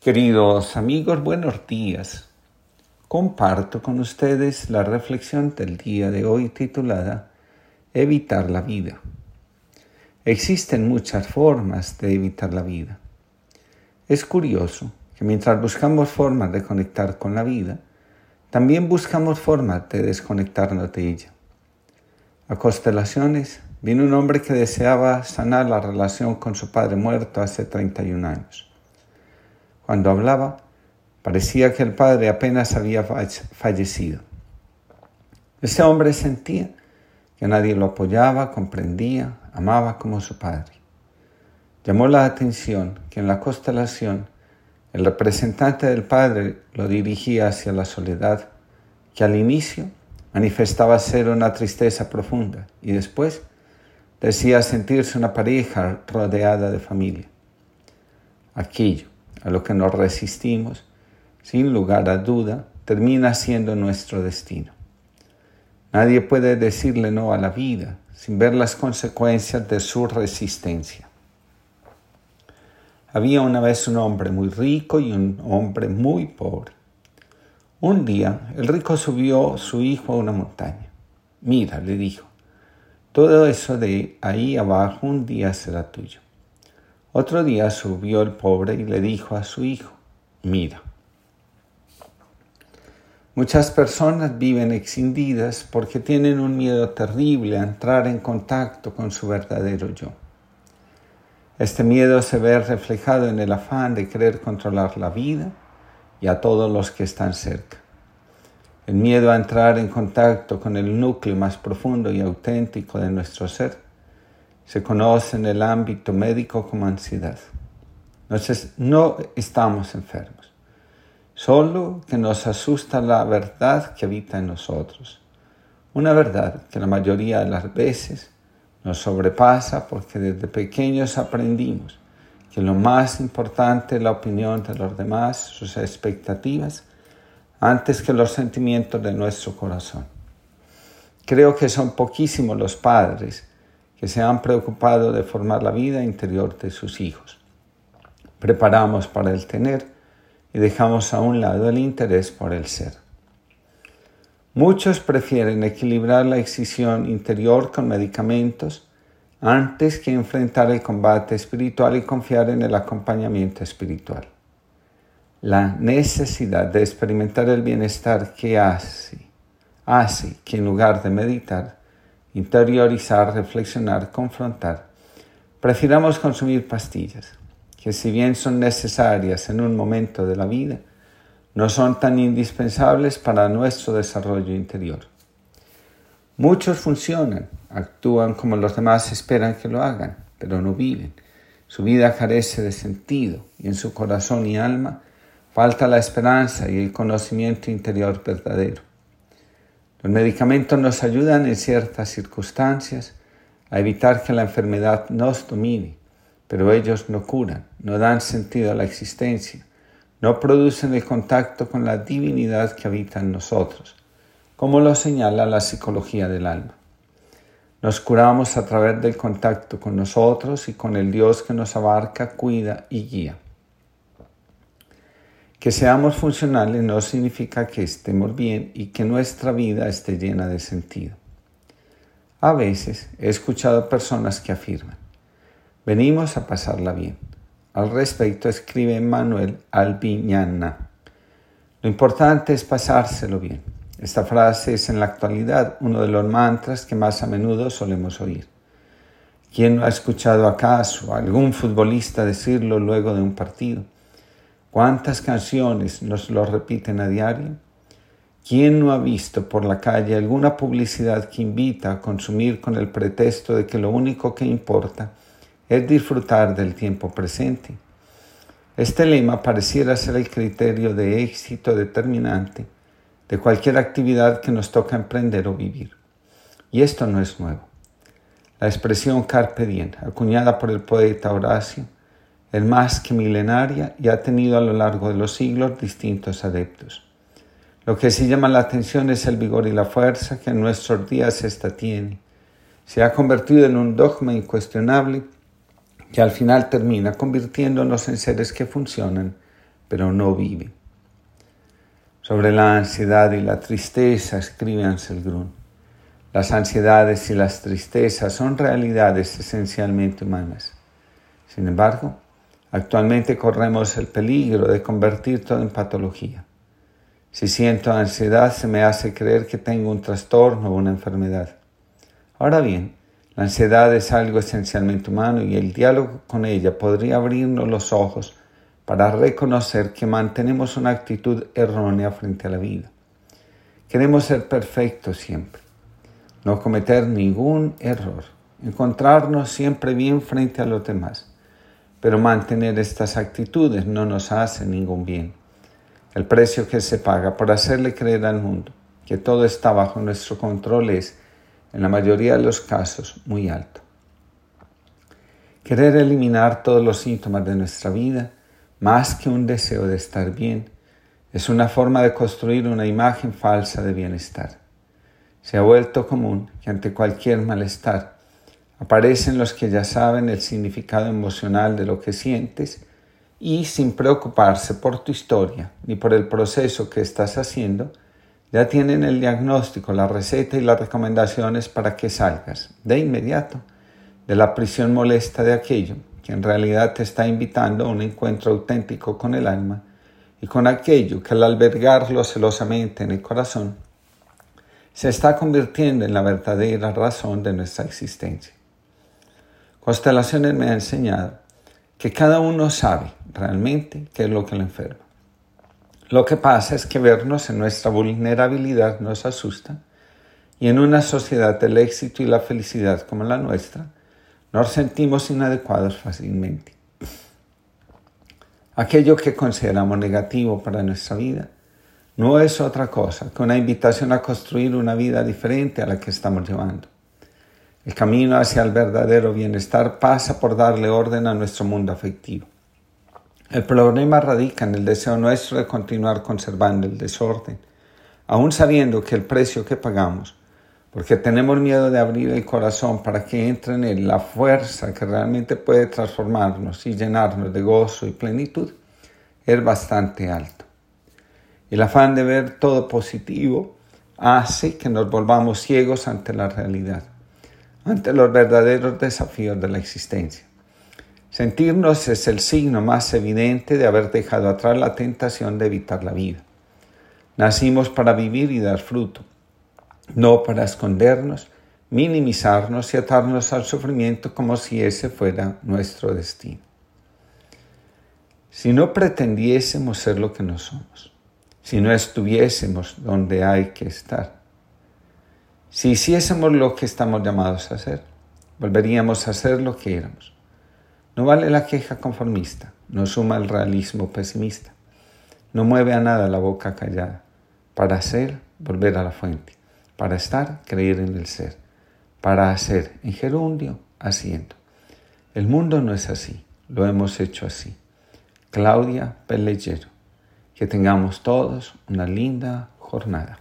Queridos amigos, buenos días. Comparto con ustedes la reflexión del día de hoy titulada Evitar la vida. Existen muchas formas de evitar la vida. Es curioso que mientras buscamos formas de conectar con la vida, también buscamos formas de desconectarnos de ella. A constelaciones vino un hombre que deseaba sanar la relación con su padre muerto hace 31 años. Cuando hablaba, parecía que el padre apenas había fallecido. Ese hombre sentía que nadie lo apoyaba, comprendía, amaba como su padre. Llamó la atención que en la constelación el representante del padre lo dirigía hacia la soledad, que al inicio manifestaba ser una tristeza profunda y después decía sentirse una pareja rodeada de familia. Aquello a lo que nos resistimos, sin lugar a duda, termina siendo nuestro destino. Nadie puede decirle no a la vida sin ver las consecuencias de su resistencia. Había una vez un hombre muy rico y un hombre muy pobre. Un día el rico subió su hijo a una montaña. Mira, le dijo, todo eso de ahí abajo un día será tuyo. Otro día subió el pobre y le dijo a su hijo, mira, muchas personas viven excindidas porque tienen un miedo terrible a entrar en contacto con su verdadero yo. Este miedo se ve reflejado en el afán de querer controlar la vida y a todos los que están cerca. El miedo a entrar en contacto con el núcleo más profundo y auténtico de nuestro ser se conoce en el ámbito médico como ansiedad. Entonces, no estamos enfermos, solo que nos asusta la verdad que habita en nosotros. Una verdad que la mayoría de las veces nos sobrepasa porque desde pequeños aprendimos que lo más importante es la opinión de los demás, sus expectativas, antes que los sentimientos de nuestro corazón. Creo que son poquísimos los padres que se han preocupado de formar la vida interior de sus hijos. Preparamos para el tener y dejamos a un lado el interés por el ser. Muchos prefieren equilibrar la excisión interior con medicamentos antes que enfrentar el combate espiritual y confiar en el acompañamiento espiritual. La necesidad de experimentar el bienestar que hace, hace que en lugar de meditar, interiorizar, reflexionar, confrontar, prefiramos consumir pastillas, que si bien son necesarias en un momento de la vida, no son tan indispensables para nuestro desarrollo interior. Muchos funcionan, actúan como los demás esperan que lo hagan, pero no viven. Su vida carece de sentido y en su corazón y alma falta la esperanza y el conocimiento interior verdadero. Los medicamentos nos ayudan en ciertas circunstancias a evitar que la enfermedad nos domine, pero ellos no curan, no dan sentido a la existencia, no producen el contacto con la divinidad que habita en nosotros, como lo señala la psicología del alma. Nos curamos a través del contacto con nosotros y con el Dios que nos abarca, cuida y guía. Que seamos funcionales no significa que estemos bien y que nuestra vida esté llena de sentido. A veces he escuchado personas que afirman, venimos a pasarla bien. Al respecto escribe Manuel Albiñana. Lo importante es pasárselo bien. Esta frase es en la actualidad uno de los mantras que más a menudo solemos oír. ¿Quién no ha escuchado acaso a algún futbolista decirlo luego de un partido? ¿Cuántas canciones nos lo repiten a diario? ¿Quién no ha visto por la calle alguna publicidad que invita a consumir con el pretexto de que lo único que importa es disfrutar del tiempo presente? Este lema pareciera ser el criterio de éxito determinante de cualquier actividad que nos toca emprender o vivir. Y esto no es nuevo. La expresión carpe diem, acuñada por el poeta Horacio, es más que milenaria y ha tenido a lo largo de los siglos distintos adeptos. Lo que sí llama la atención es el vigor y la fuerza que en nuestros días ésta tiene. Se ha convertido en un dogma incuestionable que al final termina convirtiéndonos en seres que funcionan pero no vive. Sobre la ansiedad y la tristeza escribe Ansel Grun. Las ansiedades y las tristezas son realidades esencialmente humanas. Sin embargo, actualmente corremos el peligro de convertir todo en patología. Si siento ansiedad se me hace creer que tengo un trastorno o una enfermedad. Ahora bien, la ansiedad es algo esencialmente humano y el diálogo con ella podría abrirnos los ojos para reconocer que mantenemos una actitud errónea frente a la vida. Queremos ser perfectos siempre no cometer ningún error, encontrarnos siempre bien frente a los demás. Pero mantener estas actitudes no nos hace ningún bien. El precio que se paga por hacerle creer al mundo que todo está bajo nuestro control es, en la mayoría de los casos, muy alto. Querer eliminar todos los síntomas de nuestra vida, más que un deseo de estar bien, es una forma de construir una imagen falsa de bienestar. Se ha vuelto común que ante cualquier malestar aparecen los que ya saben el significado emocional de lo que sientes y sin preocuparse por tu historia ni por el proceso que estás haciendo, ya tienen el diagnóstico, la receta y las recomendaciones para que salgas de inmediato de la prisión molesta de aquello que en realidad te está invitando a un encuentro auténtico con el alma y con aquello que al albergarlo celosamente en el corazón se está convirtiendo en la verdadera razón de nuestra existencia. Constelaciones me ha enseñado que cada uno sabe realmente qué es lo que le enferma. Lo que pasa es que vernos en nuestra vulnerabilidad nos asusta y en una sociedad del éxito y la felicidad como la nuestra, nos sentimos inadecuados fácilmente. Aquello que consideramos negativo para nuestra vida no es otra cosa que una invitación a construir una vida diferente a la que estamos llevando. El camino hacia el verdadero bienestar pasa por darle orden a nuestro mundo afectivo. El problema radica en el deseo nuestro de continuar conservando el desorden, aun sabiendo que el precio que pagamos, porque tenemos miedo de abrir el corazón para que entre en él la fuerza que realmente puede transformarnos y llenarnos de gozo y plenitud, es bastante alto. El afán de ver todo positivo hace que nos volvamos ciegos ante la realidad, ante los verdaderos desafíos de la existencia. Sentirnos es el signo más evidente de haber dejado atrás la tentación de evitar la vida. Nacimos para vivir y dar fruto, no para escondernos, minimizarnos y atarnos al sufrimiento como si ese fuera nuestro destino. Si no pretendiésemos ser lo que no somos, si no estuviésemos donde hay que estar. Si hiciésemos lo que estamos llamados a hacer, volveríamos a ser lo que éramos. No vale la queja conformista, no suma el realismo pesimista, no mueve a nada la boca callada. Para hacer, volver a la fuente. Para estar, creer en el ser. Para hacer, en gerundio, haciendo. El mundo no es así, lo hemos hecho así. Claudia Pellejero. Que tengamos todos una linda jornada.